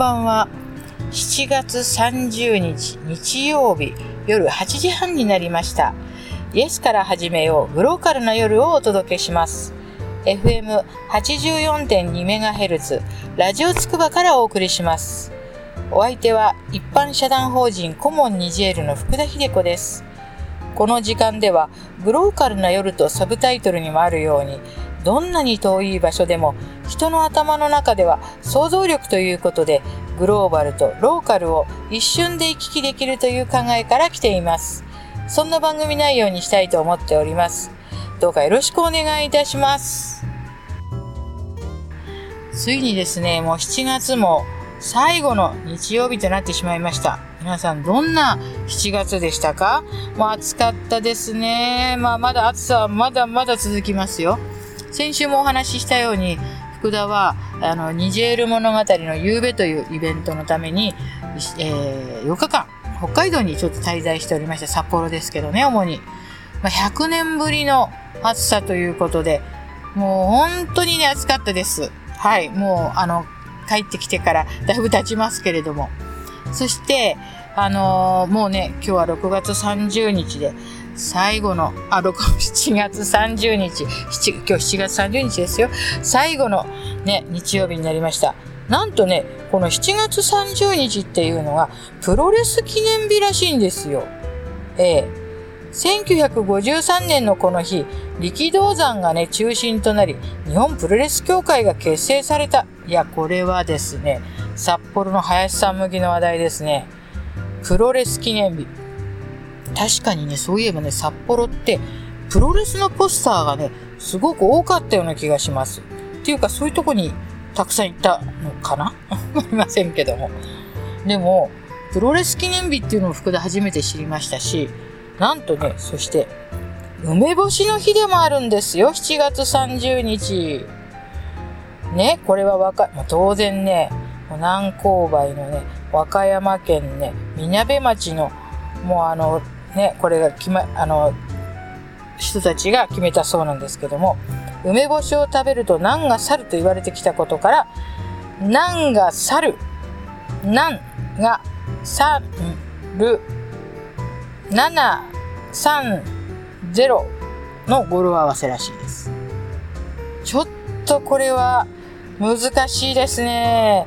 ばんは。7月30日日曜日夜8時半になりました。イエスから始めようグローカルな夜をお届けします。FM84.2MHz ラジオつくばからお送りします。お相手は一般社団法人コモンニジェールの福田秀子です。この時間ではグローカルな夜とサブタイトルにもあるようにどんなに遠い場所でも人の頭の中では想像力ということでグローバルとローカルを一瞬で行き来できるという考えから来ています。そんな番組内容にしたいと思っております。どうかよろしくお願いいたします。ついにですね、もう7月も最後の日曜日となってしまいました。皆さんどんな7月でしたか？もう暑かったですね。まあまだ暑さはまだまだ続きますよ。先週もお話ししたように、福田は、あの、ニジェール物語の夕べというイベントのために、えー、4日間、北海道にちょっと滞在しておりました。札幌ですけどね、主に。まあ、100年ぶりの暑さということで、もう本当にね、暑かったです。はい、もう、あの、帰ってきてからだいぶ経ちますけれども。そして、あのー、もうね、今日は6月30日で、最後の、あ、6、7月30日、7今日7月30日ですよ。最後のね、日曜日になりました。なんとね、この7月30日っていうのが、プロレス記念日らしいんですよ。ええ。1953年のこの日、力道山がね、中心となり、日本プロレス協会が結成された。いや、これはですね、札幌の林さん向きの話題ですね。プロレス記念日。確かにね、そういえばね、札幌って、プロレスのポスターがね、すごく多かったような気がします。っていうか、そういうとこにたくさん行ったのかな？わかりませんけども。でも、プロレス記念日っていうのを福田初めて知りましたし、なんとね、そして、梅干しの日でもあるんですよ、7月30日。ね、これはわか、当然ね、南勾配のね、和歌山県ね、みなべ町の、もうあの、ね、これが決ま、あの、人たちが決めたそうなんですけども、梅干しを食べると難が去ると言われてきたことから、難が去る、難が去る、730の語呂合わせらしいです。ちょっとこれは難しいですね。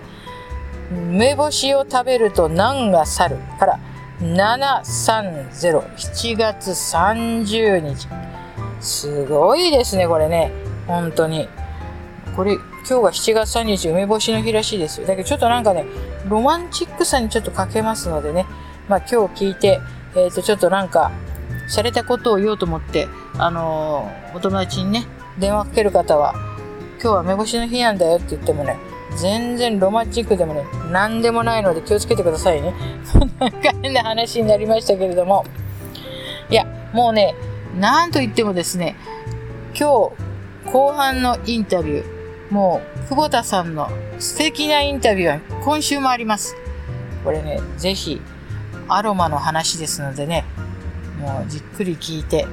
梅干しを食べると難が去るから730、7月30日。すごいですね、これね。本当に。これ、今日が7月3日、梅干しの日らしいですよ。だけどちょっとなんかね、ロマンチックさにちょっと欠けますのでね。まあ今日聞いて、えっ、ー、と、ちょっとなんか、洒落たことを言おうと思って、あのー、お友達にね、電話かける方は、今日は梅干しの日なんだよって言ってもね、全然ロマンチックでもね、何でもないので気をつけてくださいね。そんな感じな話になりましたけれども。いや、もうね、なんと言ってもですね、今日、後半のインタビュー、もう、久保田さんの素敵なインタビューは今週もあります。これね、ぜひ、アロマの話ですのでね、もうじっくり聞いて、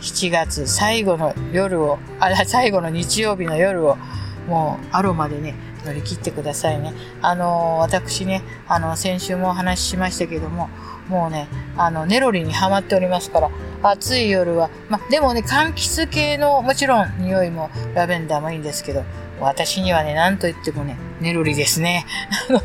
7月最後の夜を、あら、最後の日曜日の夜をもうアロマでね、乗り切ってくださいね。あの、私ね、あの、先週もお話ししましたけども、もうね、あの、ネロリにハマっておりますから、暑い夜は、ま、でもね、柑橘系の、もちろん匂いもラベンダーもいいんですけど、私にはね、なんと言ってもね、ネロリですね。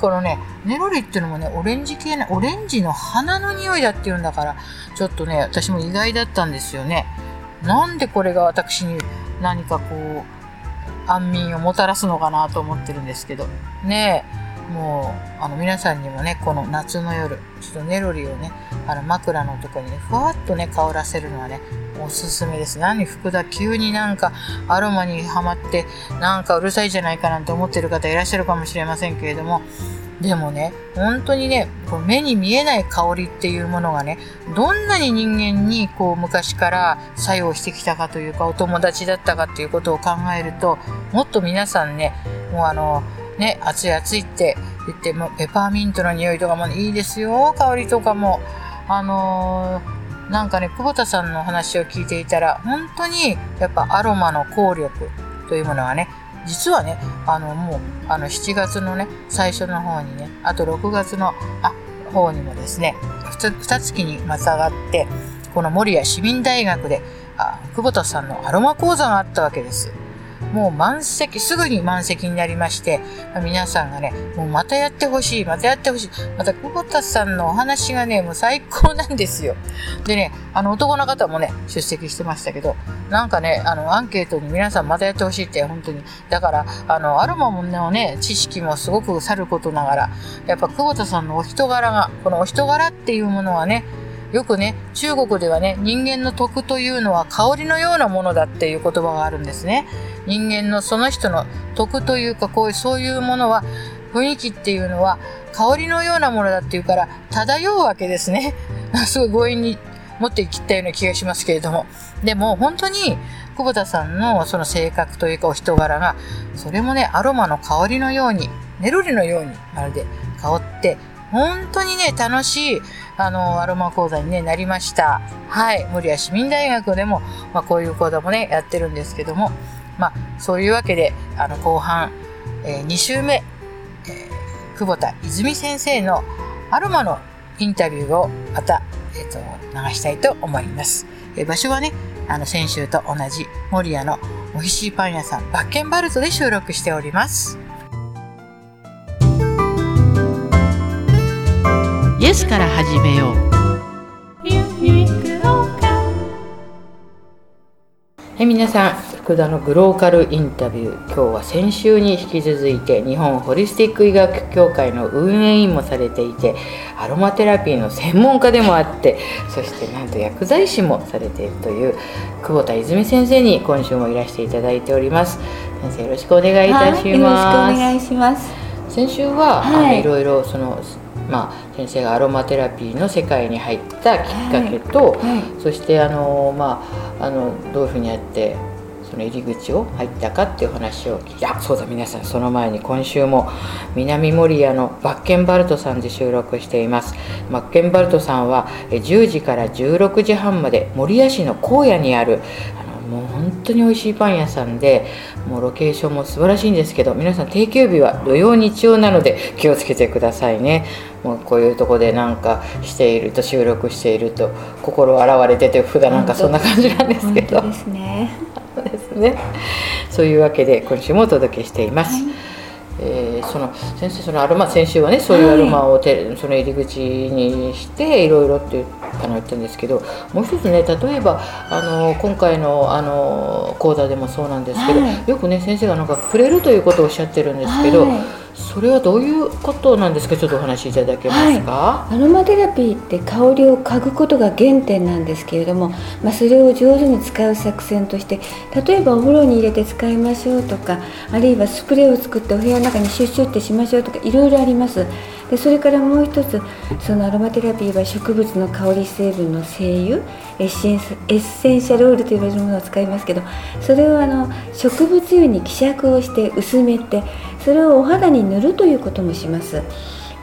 このね、ネロリっていうのもね、オレンジ系な、オレンジの花の匂いだっていうんだから、ちょっとね、私も意外だったんですよね。なんでこれが私に何かこう安眠をもたらすのかなと思ってるんですけどねもうあの皆さんにもねこの夏の夜ちょっとネロリをねあの枕のとこにねふわっとね香らせるのはねおすすめです。何福田急になんかアロマにはまってなんかうるさいじゃないかなんて思ってる方いらっしゃるかもしれませんけれどもでもね、本当にね、こう目に見えない香りっていうものがね、どんなに人間にこう昔から作用してきたかというか、お友達だったかっていうことを考えると、もっと皆さんね、もうあの、ね、暑い暑いって言っても、ペパーミントの匂いとかも、いいですよ、香りとかも。あのー、なんかね、久保田さんの話を聞いていたら、本当にやっぱアロマの効力というものはね、実はねあのもうあの7月のね最初の方にねあと6月のあ方にもですね2月にまたがってこの守谷市民大学であ久保田さんのアロマ講座があったわけです。もう満席、すぐに満席になりまして、皆さんがね、もうまたやってほしい、またやってほしい。また、久保田さんのお話がね、もう最高なんですよ。でね、あの男の方もね、出席してましたけど、なんかね、あの、アンケートに皆さんまたやってほしいって、本当に。だから、あの、アロマのね、知識もすごくさることながら、やっぱ久保田さんのお人柄が、このお人柄っていうものはね、よくね、中国ではね、人間の徳というのは香りのようなものだっていう言葉があるんですね。人間のその人の徳というか、こういう、そういうものは、雰囲気っていうのは香りのようなものだっていうから、漂うわけですね。すごい強引に持ってきたような気がしますけれども。でも、本当に、久保田さんのその性格というかお人柄が、それもね、アロマの香りのように、メロディのようにまるで香って、本当にね、楽しい、あの、アロマ講座に、ね、なりました。はい。森谷市民大学でも、まあ、こういう講座もね、やってるんですけども、まあ、そういうわけで、あの、後半、えー、2週目、えー、久保田泉先生のアロマのインタビューをまた、えっ、ー、と、流したいと思います。えー、場所はね、あの、先週と同じ森谷の美味しいパン屋さん、バッケンバルトで収録しております。イエスから始めようはい皆さん福田のグローカルインタビュー。今日は先週に引き続いて日本ホリスティック医学協会の運営員もされていてアロマテラピーの専門家でもあってそしてなんと薬剤師もされているという久保田泉先生に今週もいらしていただいております。先生よろしくお願いいたします、はい、よろしくお願いします。先週は、はい、あのいろいろそのまあ、先生がアロマテラピーの世界に入ったきっかけと、はい。はい、そしてあの、まあ、あのどういうふうにやってその入り口を入ったかっていう話をいやそうだ皆さんその前に今週も南守谷のバッケンバルトさんで収録しています。バッケンバルトさんは10時から16時半まで守谷市の荒野にあるもう本当に美味しいパン屋さんでもうロケーションも素晴らしいんですけど皆さん定休日は土曜日曜なので気をつけてくださいね。もうこういうとこでなんかしていると収録していると心洗われてて普段なんかそんな感じなんですけど。ですね。ね。そういうわけで今週もお届けしています、はい。えー、その先生そのアロマ先週はねそういうアロマをて、はい、その入り口にしていろいろってあの言ったんですけどもう一つね例えばあの今回のあの講座でもそうなんですけど、はい、よくね先生がなんか触れるということをおっしゃってるんですけど、はいそれはどういうことなんですか？ちょっとお話しいただけますか、はい、アロマテラピーって香りを嗅ぐことが原点なんですけれども、まあ、それを上手に使う作戦として例えばお風呂に入れて使いましょうとかあるいはスプレーを作ってお部屋の中にシュッシュってしましょうとかいろいろあります。でそれからもう一つそのアロマテラピーは植物の香り成分の精油エッセンエッセンシャルオイルと言われるものを使いますけどそれをあの植物油に希釈をして薄めてそれをお肌に塗るということもします。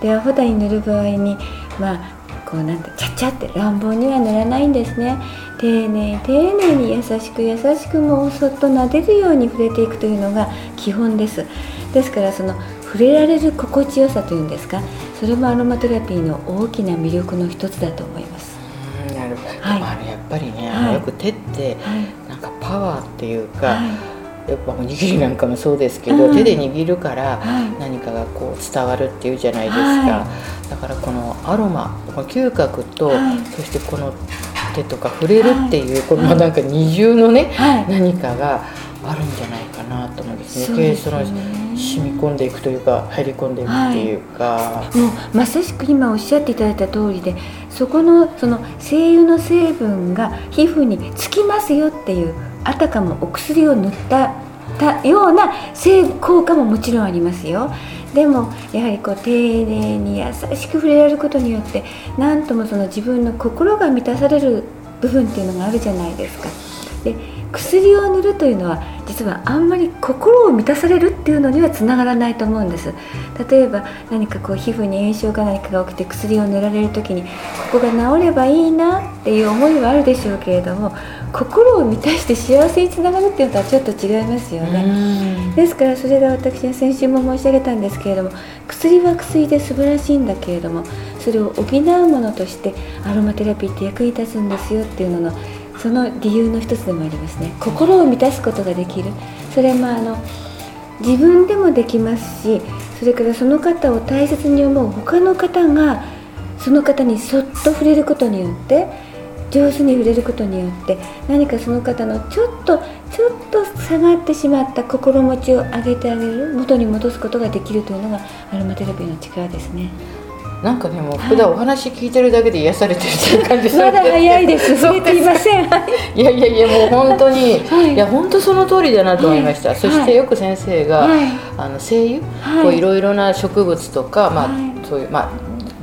でお肌に塗る場合にまあこうなんてちゃっちゃって乱暴には塗らないんですね。丁寧丁寧に優しく優しくもうそっと撫でるように触れていくというのが基本です。ですからその触れられる心地よさというんですかそれもアロマテラピーの大きな魅力の一つだと思います。なるほど、はい、あれやっぱりね、はい、よく手って、なんかパワーっていうか、はい。やっぱおにぎりなんかもそうですけど、うん、手で握るから何かがこう伝わるっていうじゃないですか、はい、だからこのアロマこの嗅覚と、はい、そしてこの手とか触れるっていう、このなんか二重のね、何かがあるんじゃないかなと思うんですね。その染み込んでいくというか入り込んでいくっていうか、はい、もうまさしく今おっしゃっていただいた通りでそこのその精油の成分が皮膚につきますよっていうあたかもお薬を塗ったたような成効果ももちろんありますよ。でもやはりこう丁寧に優しく触れられることによって何ともその自分の心が満たされる部分っていうのがあるじゃないですか。で薬を塗るというのは実はあんまり心を満たされるっていうのにはつながらないと思うんです。例えば何かこう皮膚に炎症か何かが起きて薬を塗られる時にここが治ればいいなっていう思いはあるでしょうけれども心を満たして幸せにつながるっていうのとはちょっと違いますよね。ですからそれが私は先週も申し上げたんですけれども薬は薬で素晴らしいんだけれどもそれを補うものとしてアロマテラピーって役に立つんですよっていうののその理由の一つでもありますね。心を満たすことができる。それもあの自分でもできますしそれからその方を大切に思う。他の方がその方にそっと触れることによって上手に触れることによって何かその方のちょっとちょっと下がってしまった心持ちを上げてあげる元に戻すことができるというのがアロマテラピーの力ですね。なんかねもう普段お話聞いてるだけで癒されてるっていう感じまだ早いです。触れていません。いやいやいやもう本当に、はい、いや本当その通りだなと思いました、はい、そしてよく先生が、はい、あの精油、はい、こういろいろな植物とか、まあそういうまあ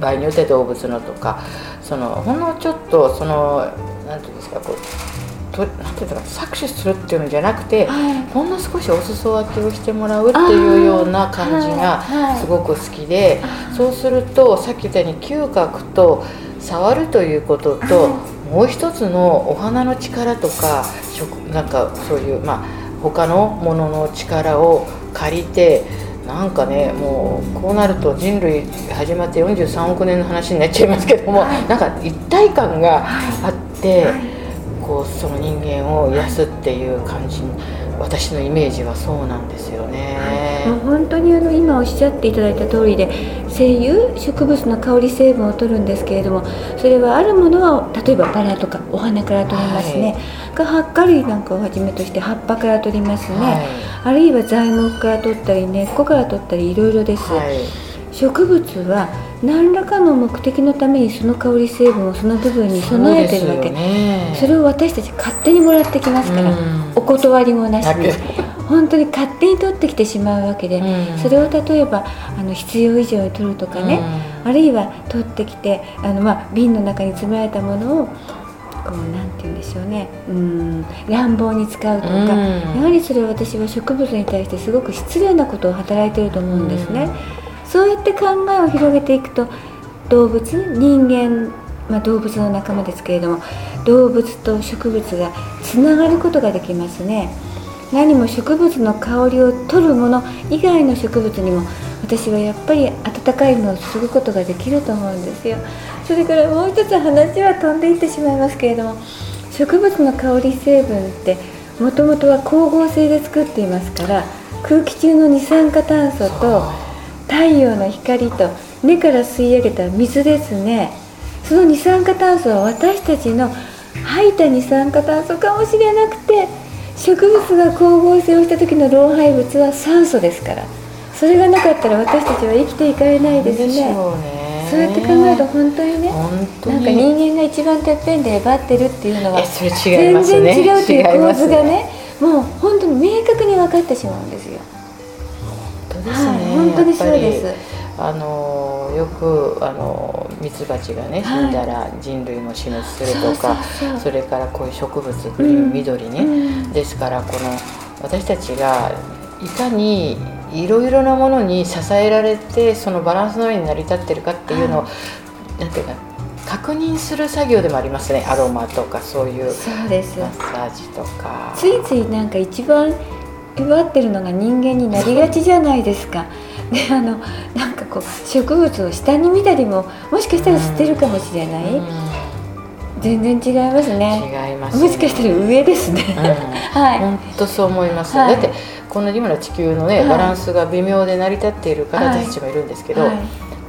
場合によって動物のとかそのほんのちょっとそのなんていうんですかこうとなんていうか搾取するっていうのじゃなくて、はい、ほんの少しお裾分けをしてもらうっていうような感じがすごく好きで、そうするとさっき言ったように嗅覚と触るということと、もう一つのお花の力とか食なんかそういうまあ他のものの力を借りてなんかねもうこうなると人類始まって43億年の話になっちゃいますけども、なんか一体感があって。こうその人間を癒すっていう感じ私のイメージはそうなんですよね。もう本当にあの今おっしゃっていただいた通りで精油植物の香り成分を取るんですけれどもそれはあるものは例えばバラとかお花から取りますね、はい、かりなんかをはじめとして葉っぱから取りますね、はい、あるいは材木から取ったり根っこから取ったりいろいろです。はい植物は何らかの目的のためにその香り成分をその部分に備えてるわけ。そ,、ね、それを私たち勝手にもらってきますから、お断りもなしに本当に勝手に取ってきてしまうわけで、それを例えばあの必要以上に取るとかね、あるいは取ってきてあの、まあ、瓶の中に詰められたものをこうなんて言うんでしょうね。うん。乱暴に使うとか、やはりそれは私は植物に対してすごく失礼なことを働いていると思うんですね。そうやって考えを広げていくと動物人間、まあ、動物の仲間ですけれども動物と植物がつながることができますね。何も植物の香りを取るもの以外の植物にも私はやっぱり温かいものを注ぐことができると思うんですよ。それからもう一つ話は飛んでいってしまいますけれども植物の香り成分ってもともとは光合成で作っていますから空気中の二酸化炭素と太陽の光と根から吸い上げた水ですね。その二酸化炭素は私たちの吐いた二酸化炭素かもしれなくて植物が光合成をした時の老廃物は酸素ですから。それがなかったら私たちは生きていかれないですね。そうやって考えると本当にねなんか人間が一番てっぺんでえばってるっていうのは全然違うという構図がね。もう本当に明確に分かってしまうんですよですね、はい、本当にそうです。あのよくあのミツバチがね死んだら人類も死滅するとかそれからこういう植物グリーン、うん、緑ね、うん、ですからこの私たちがいかにいろいろなものに支えられてそのバランスの上に成り立ってるかっていうのを、はい、なんていうか確認する作業でもありますね。アロマとかそういうマッサージとか。ついついなんか一番奪ってるのが人間になりがちじゃないですか。であのなんかこう植物を下に見たりももしかしたら知ってるかもしれない、全然違いますね。違います、ね、もしかしたら上ですね、うん、はい。本当そう思います、はい、だってこの今の地球のね、はい、バランスが微妙で成り立っているから私たちもいるんですけど、はい、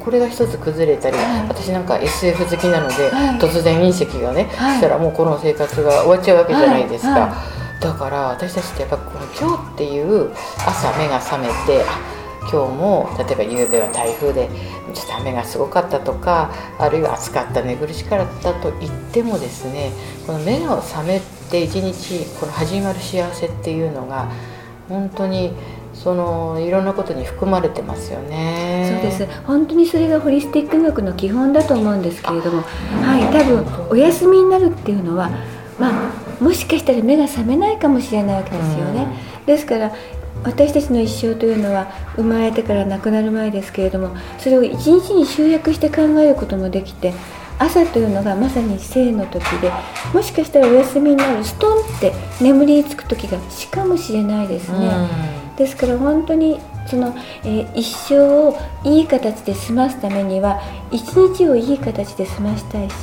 これが一つ崩れたり、私なんか SF 好きなので、突然隕石がね、したらもうこの生活が終わっちゃうわけじゃないですか、だから私たちってやっぱこの今日っていう朝目が覚めて今日も例えば夕べは台風でちょっと雨がすごかったとかあるいは暑かった寝苦しかったと言ってもですねこの目が覚めて一日この始まる幸せっていうのが本当にそのいろんなことに含まれてますよね。そうです。本当にそれがホリスティック学の基本だと思うんですけれども、はい、多分お休みになるっていうのは、まあもしかしたら目が覚めないかもしれないわけですよね。ですから私たちの一生というのは生まれてから亡くなる前ですけれどもそれを一日に集約して考えることもできて朝というのがまさに生の時でもしかしたらお休みになるストンって眠りにつく時がしかもしれないですね。ですから本当にその、えー、一生をいい形で済ますためには一日をいい形で済ましたいし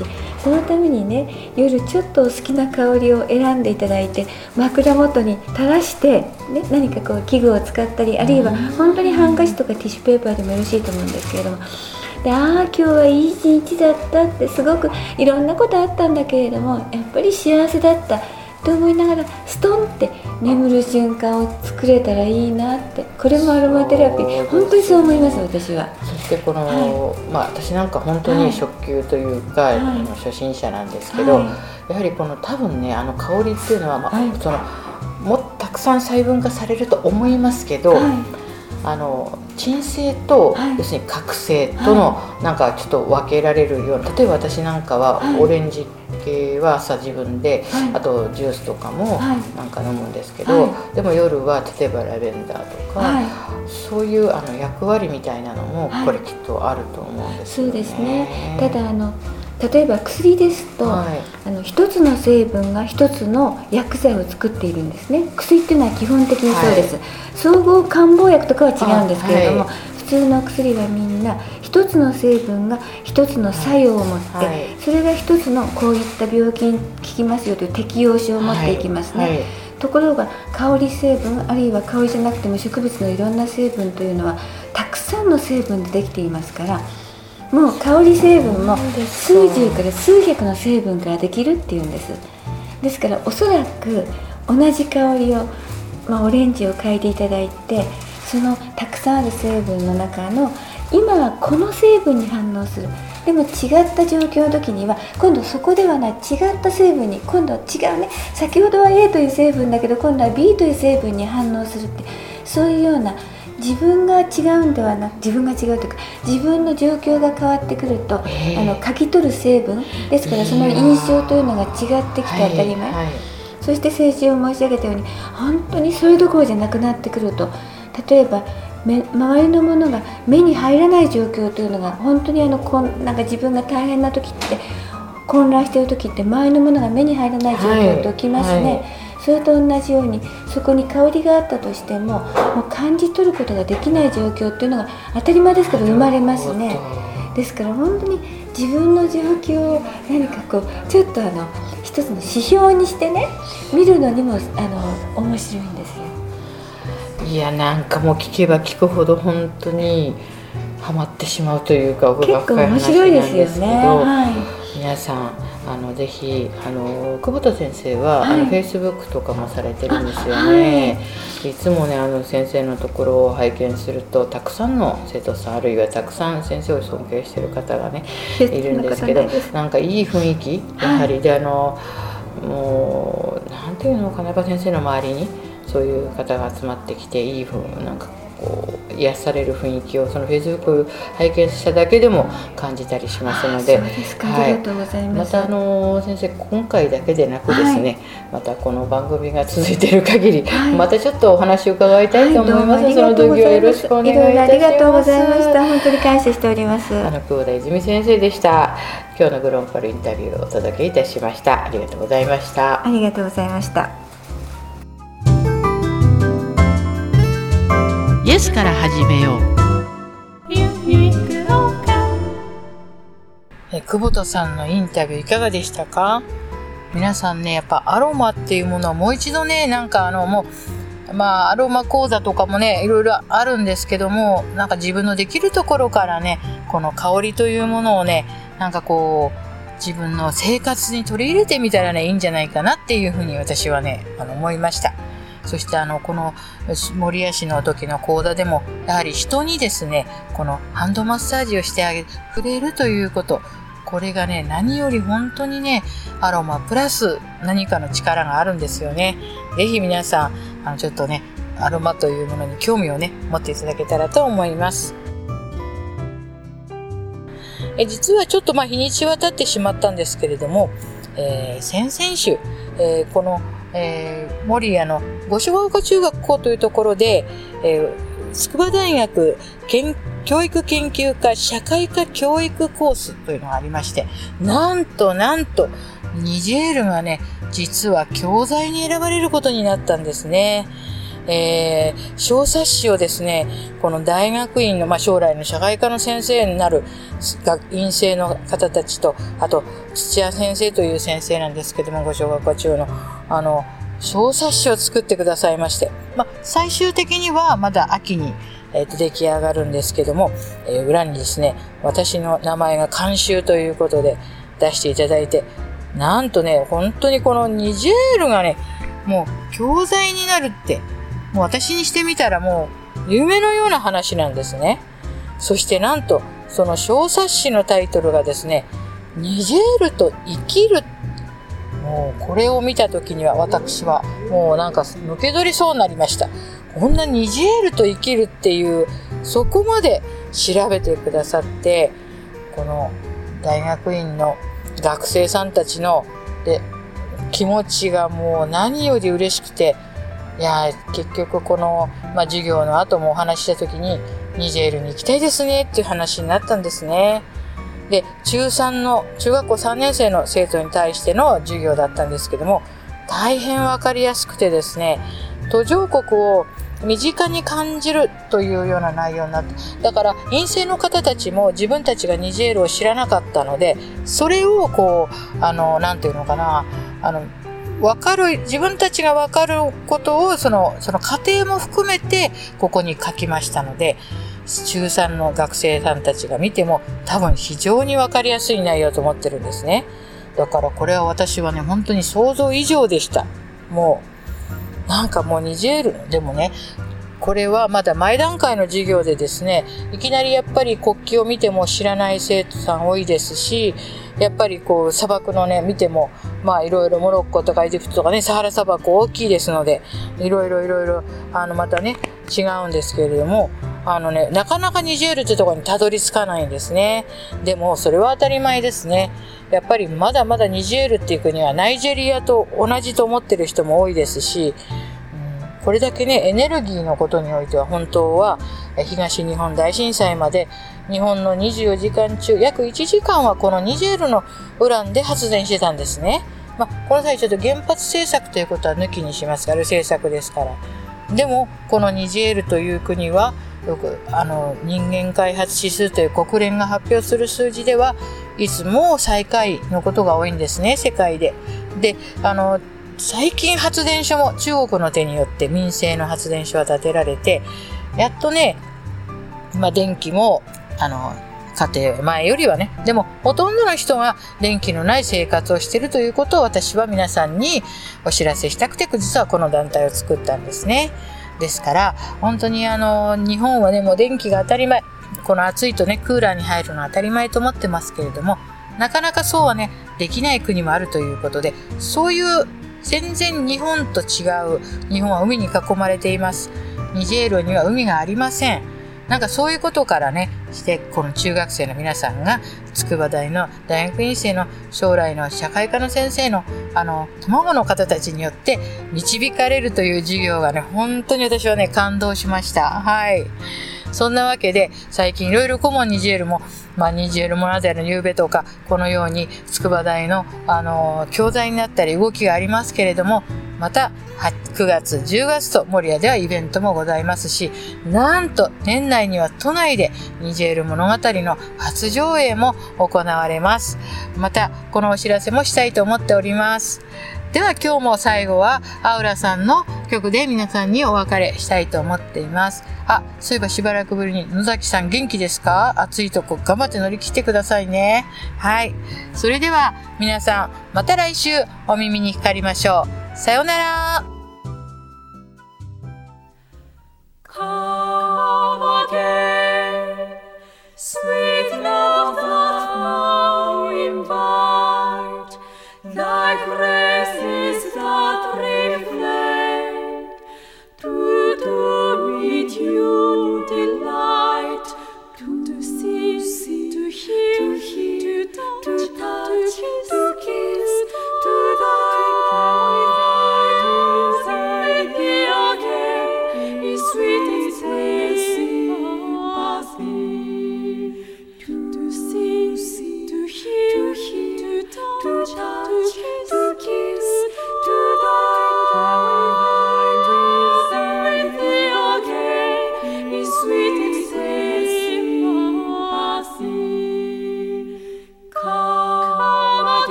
そのためにね夜ちょっとお好きな香りを選んでいただいて枕元に垂らして、ね、何かこう器具を使ったりあるいは本当にハンカチとかティッシュペーパーでもよろしいと思うんですけれども。でああ今日はいい一日だったってすごくいろんなことあったんだけれどもやっぱり幸せだったと思いながらストンって眠る瞬間を作れたらいいなって。これもアロマテラピー。本当にそう思います私は。そしてこの、はい、まあ私なんか本当に初級というか、はい、初心者なんですけど、はい、やはりこの多分ねあの香りっていうのは、まあそのもたくさん細分化されると思いますけど、あの鎮静と、はい、要するに覚醒との、はい、なんかちょっと分けられるような例えば私なんかはオレンジ系は朝自分で、はい、あとジュースとかもなんか飲むんですけど、でも夜は例えばラベンダーとか、そういうあの役割みたいなのもこれきっとあると思うんですよね。そうですね。ただあの例えば薬ですと、はい、あの一つの成分が一つの薬剤を作っているんですね。薬っていうのは基本的にそうです、はい、総合漢方薬とかは違うんですけれども、はい、普通の薬はみんな一つの成分が一つの作用を持って、それが一つのこういった病気に効きますよという適応症を持っていきますね、ところが香り成分あるいは香りじゃなくても植物のいろんな成分というのはたくさんの成分でできていますからもう香り成分も数十から数百の成分からできるっていうんです。ですからおそらく同じ香りを、まあ、オレンジを嗅いでいただいてそのたくさんある成分の中の今はこの成分に反応する。でも違った状況の時には今度そこではない。違った成分に今度は違うね。先ほどは A という成分だけど今度は B という成分に反応するってそういうような自分が違うんではなく自分が違うというか自分の状況が変わってくると、え。ー、あの書き取る成分ですからその印象というのが違ってきて当たり前、はいはい、そして先週申し上げたように本当にそれどころじゃなくなってくると例えば周りのものが目に入らない状況というのが本当にあのこんなんか自分が大変な時って混乱している時って周りのものが目に入らない状況って起きますね。はいそれと同じようにそこに香りがあったとしてももう感じ取ることができない状況っていうのが当たり前ですけど生まれますね。ですから本当に自分の状況を何かこうちょっとあの一つの指標にしてね見るのにもあの面白いんですよ。いやなんかもう聞けば聞くほど本当にはまってしまうというか奥が深い話なんですけど、ね。はい、皆さんあのぜひあの久保田先生は、はい、あのフェイスブックとかもされてるんですよね、はい、いつもねあの先生のところを拝見するとたくさんの生徒さんあるいはたくさん先生を尊敬してる方がねいるんですけどなんかいい雰囲気やはり、はい、であのもうなんていうのかなやっぱ先生の周りにそういう方が集まってきていいふうなんかこう癒される雰囲気をそのフェイスブック拝見しただけでも感じたりしますので、はい、またあの先生今回だけでなくですね、はい、またこの番組が続いている限り、はい、またちょっとお話を伺いたいと思います、はい、その時はよろしくお願いいたします。ありがとうございました。本当に感謝しております。あの久保田泉先生でした。今日のグロンパルインタビューをお届けいたしました。ありがとうございました。ありがとうございましたイエスから始めよう。え久保田さんのインタビューいかがでしたか？皆さんねやっぱアロマっていうものはもう一度ねなんかあのもうまあアロマ講座とかもねいろいろあるんですけどもなんか自分のできるところからねこの香りというものをねなんかこう自分の生活に取り入れてみたらねいいんじゃないかなっていうふうに私はねあの思いました。そしてあのこの守谷市の時の講座でもやはり人にですねこのハンドマッサージをしてあげる触れるということ。これがね何より本当にねアロマプラス何かの力があるんですよね。是非皆さんあのちょっとねアロマというものに興味をね持っていただけたらと思います。え実はちょっとまあ日にちは経ってしまったんですけれども、えー、先々週えー、この、えー、守谷の五所川丘中学校というところで、えー、筑波大学教育研究科社会科教育コースというのがありまして、なんとなんと、ニジェールがね、実は教材に選ばれることになったんですね。えー、小冊子をですね、この大学院の、まあ、将来の社会科の先生になる学院生の方たちと、あと、土屋先生という先生なんですけども、ご小学校中の、あの、小冊子を作ってくださいまして、まあ、最終的にはまだ秋に、えー、と出来上がるんですけども、えー、裏にですね、私の名前が監修ということで出していただいて、なんとね、本当にこのニジェールがね、もう教材になるって、もう私にしてみたらもう夢のような話なんですね。そしてなんと、その小冊子のタイトルがですね、ニジェールと生きる。もうこれを見た時には私はもうなんか抜け取りそうになりました。こんなニジェールと生きるっていう、そこまで調べてくださって、この大学院の学生さんたちので気持ちがもう何より嬉しくて、いや結局この、まあ、授業の後もお話しした時にニジェールに行きたいですねっていう話になったんですね。で中3の中学校3年生の生徒に対しての授業だったんですけども大変分かりやすくてですね途上国を身近に感じるというような内容になって、だから陰性の方たちも自分たちがニジェールを知らなかったので、それをこう、あの、なんていうのかな、あの、わかる、自分たちが分かることを、その、その過程も含めて、ここに書きましたので、中3の学生さんたちが見ても、多分非常に分かりやすい内容と思ってるんですね。だからこれは私はね、本当に想像以上でした。もう、なんかもうニジェール、でもね、これはまだ前段階の授業でですね、いきなりやっぱり国旗を見ても知らない生徒さん多いですし、やっぱりこう砂漠のね、見ても、まあいろいろモロッコとかエジプトとかね、サハラ砂漠大きいですので、いろいろいろいろ、あのまたね、違うんですけれども、あのね、なかなかニジェールってところにたどり着かないんですね。でも、それは当たり前ですね。やっぱりまだまだニジェールっていう国はナイジェリアと同じと思ってる人も多いですし、これだけね、エネルギーのことにおいては本当は東日本大震災まで日本の24時間中約1時間はこのニジェールのウランで発電してたんですね。まあ、この際ちょっと原発政策ということは抜きにしますから、政策ですから。でも、このニジェールという国は、よくあの人間開発指数という国連が発表する数字ではいつも最下位のことが多いんですね世界で。であの最近発電所も中国の手によって民生の発電所は建てられてやっとね、まあ、電気もあの家庭前よりはねでもほとんどの人が電気のない生活をしているということを私は皆さんにお知らせしたくて実はこの団体を作ったんですね。ですから、本当にあの、日本はね、もう電気が当たり前。この暑いとね、クーラーに入るのは当たり前と思ってますけれども、なかなかそうはね、できない国もあるということで、そういう全然日本と違う、日本は海に囲まれています。ニジェールには海がありません。なんかそういうことからね、して、この中学生の皆さんが、筑波大の大学院生の将来の社会科の先生の、あの、卵の方たちによって導かれるという授業がね、本当に私はね、感動しました。はい。そんなわけで、最近いろいろ顧問ニジェールも、まあ、ニジェール物語の夕べとか、このように筑波大の、あの、教材になったり動きがありますけれども、また9月、10月と守谷ではイベントもございますし、なんと年内には都内でニジェール物語の初上映も行われます。また、このお知らせもしたいと思っております。では今日も最後はアウラさんの曲で皆さんにお別れしたいと思っています。あ、そういえばしばらくぶりに野崎さん元気ですか？暑いとこ頑張って乗り切ってくださいね。はい。それでは皆さんまた来週お耳にかかりましょう。さようなら。Sweet